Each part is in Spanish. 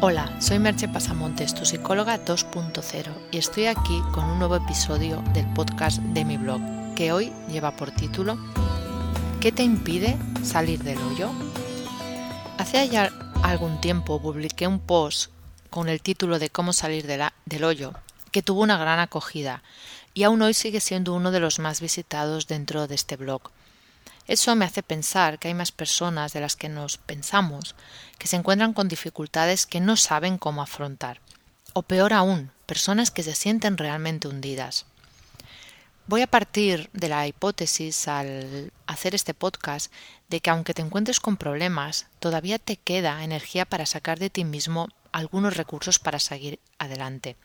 Hola, soy Merche Pasamontes, tu psicóloga 2.0, y estoy aquí con un nuevo episodio del podcast de mi blog, que hoy lleva por título ¿Qué te impide salir del hoyo? Hace ya algún tiempo publiqué un post con el título de Cómo salir del hoyo, que tuvo una gran acogida, y aún hoy sigue siendo uno de los más visitados dentro de este blog. Eso me hace pensar que hay más personas de las que nos pensamos que se encuentran con dificultades que no saben cómo afrontar. O peor aún, personas que se sienten realmente hundidas. Voy a partir de la hipótesis al hacer este podcast de que aunque te encuentres con problemas, todavía te queda energía para sacar de ti mismo algunos recursos para seguir adelante.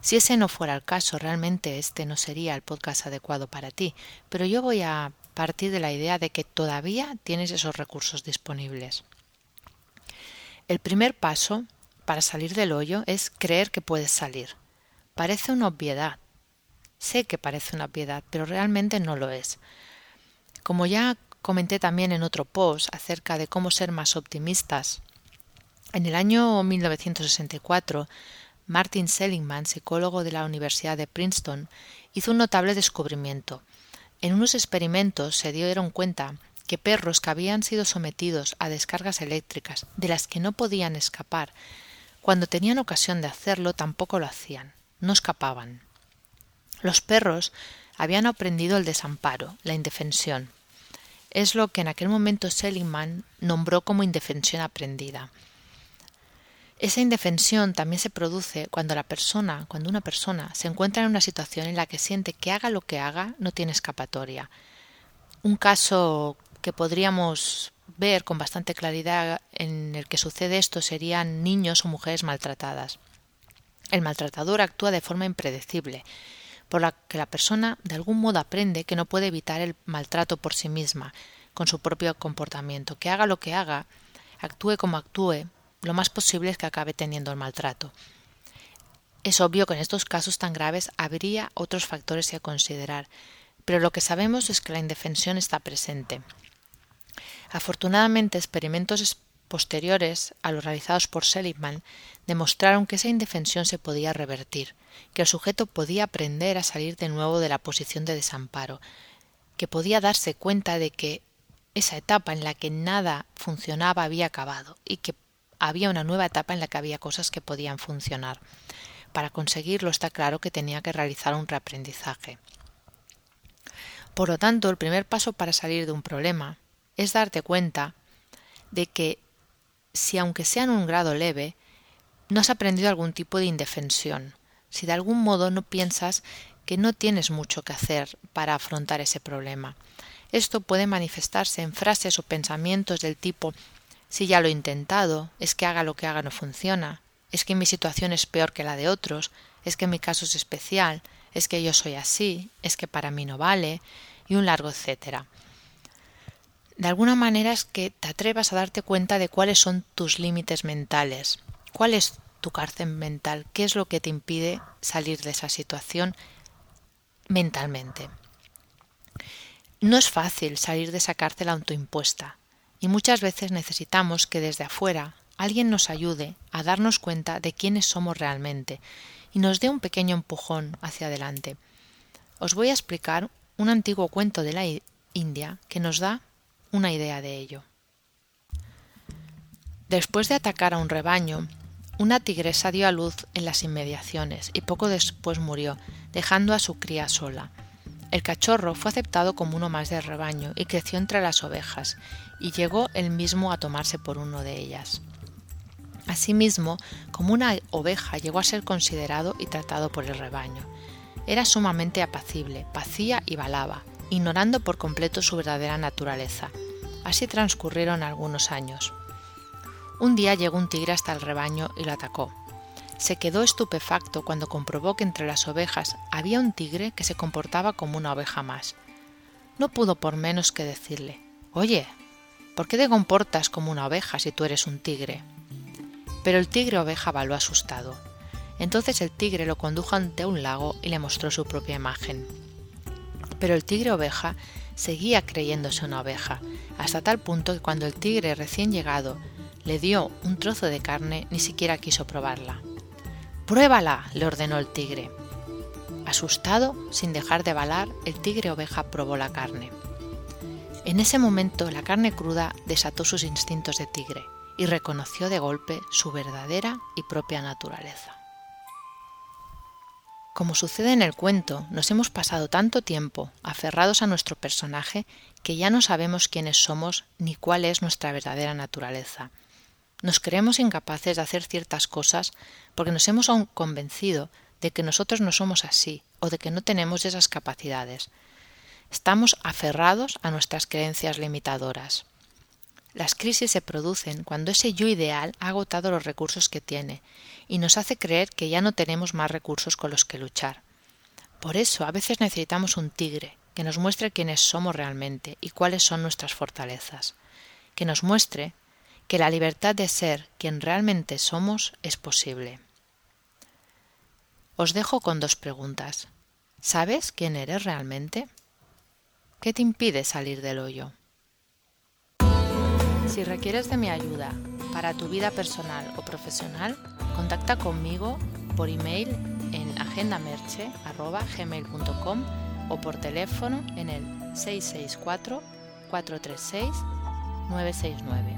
Si ese no fuera el caso, realmente este no sería el podcast adecuado para ti, pero yo voy a partir de la idea de que todavía tienes esos recursos disponibles. El primer paso para salir del hoyo es creer que puedes salir. Parece una obviedad. Sé que parece una obviedad, pero realmente no lo es. Como ya comenté también en otro post acerca de cómo ser más optimistas, en el año 1964, Martin Seligman, psicólogo de la Universidad de Princeton, hizo un notable descubrimiento. En unos experimentos se dieron cuenta que perros que habían sido sometidos a descargas eléctricas de las que no podían escapar, cuando tenían ocasión de hacerlo tampoco lo hacían, no escapaban. Los perros habían aprendido el desamparo, la indefensión. Es lo que en aquel momento Seligman nombró como indefensión aprendida. Esa indefensión también se produce cuando la persona, cuando una persona se encuentra en una situación en la que siente que haga lo que haga no tiene escapatoria. Un caso que podríamos ver con bastante claridad en el que sucede esto serían niños o mujeres maltratadas. El maltratador actúa de forma impredecible, por la que la persona de algún modo aprende que no puede evitar el maltrato por sí misma, con su propio comportamiento, que haga lo que haga, actúe como actúe, lo más posible es que acabe teniendo el maltrato. Es obvio que en estos casos tan graves habría otros factores a considerar, pero lo que sabemos es que la indefensión está presente. Afortunadamente, experimentos posteriores a los realizados por Seligman demostraron que esa indefensión se podía revertir, que el sujeto podía aprender a salir de nuevo de la posición de desamparo, que podía darse cuenta de que esa etapa en la que nada funcionaba había acabado y que había una nueva etapa en la que había cosas que podían funcionar. Para conseguirlo está claro que tenía que realizar un reaprendizaje. Por lo tanto, el primer paso para salir de un problema es darte cuenta de que si aunque sea en un grado leve, no has aprendido algún tipo de indefensión, si de algún modo no piensas que no tienes mucho que hacer para afrontar ese problema. Esto puede manifestarse en frases o pensamientos del tipo si ya lo he intentado, es que haga lo que haga no funciona, es que mi situación es peor que la de otros, es que mi caso es especial, es que yo soy así, es que para mí no vale, y un largo etcétera. De alguna manera es que te atrevas a darte cuenta de cuáles son tus límites mentales, cuál es tu cárcel mental, qué es lo que te impide salir de esa situación mentalmente. No es fácil salir de esa cárcel autoimpuesta, y muchas veces necesitamos que desde afuera alguien nos ayude a darnos cuenta de quiénes somos realmente y nos dé un pequeño empujón hacia adelante. Os voy a explicar un antiguo cuento de la India que nos da una idea de ello. Después de atacar a un rebaño, una tigresa dio a luz en las inmediaciones y poco después murió, dejando a su cría sola. El cachorro fue aceptado como uno más del rebaño y creció entre las ovejas, y llegó él mismo a tomarse por uno de ellas. Asimismo, como una oveja llegó a ser considerado y tratado por el rebaño. Era sumamente apacible, pacía y balaba, ignorando por completo su verdadera naturaleza. Así transcurrieron algunos años. Un día llegó un tigre hasta el rebaño y lo atacó se quedó estupefacto cuando comprobó que entre las ovejas había un tigre que se comportaba como una oveja más. No pudo por menos que decirle Oye, ¿por qué te comportas como una oveja si tú eres un tigre? Pero el tigre oveja baló asustado. Entonces el tigre lo condujo ante un lago y le mostró su propia imagen. Pero el tigre oveja seguía creyéndose una oveja, hasta tal punto que cuando el tigre recién llegado le dio un trozo de carne, ni siquiera quiso probarla. Pruébala, le ordenó el tigre. Asustado, sin dejar de balar, el tigre oveja probó la carne. En ese momento la carne cruda desató sus instintos de tigre y reconoció de golpe su verdadera y propia naturaleza. Como sucede en el cuento, nos hemos pasado tanto tiempo aferrados a nuestro personaje que ya no sabemos quiénes somos ni cuál es nuestra verdadera naturaleza. Nos creemos incapaces de hacer ciertas cosas porque nos hemos aún convencido de que nosotros no somos así o de que no tenemos esas capacidades. Estamos aferrados a nuestras creencias limitadoras. Las crisis se producen cuando ese yo ideal ha agotado los recursos que tiene y nos hace creer que ya no tenemos más recursos con los que luchar. Por eso a veces necesitamos un tigre que nos muestre quiénes somos realmente y cuáles son nuestras fortalezas, que nos muestre que la libertad de ser quien realmente somos es posible. Os dejo con dos preguntas. ¿Sabes quién eres realmente? ¿Qué te impide salir del hoyo? Si requieres de mi ayuda para tu vida personal o profesional, contacta conmigo por email en agendamerche.gmail.com o por teléfono en el 664-436-969.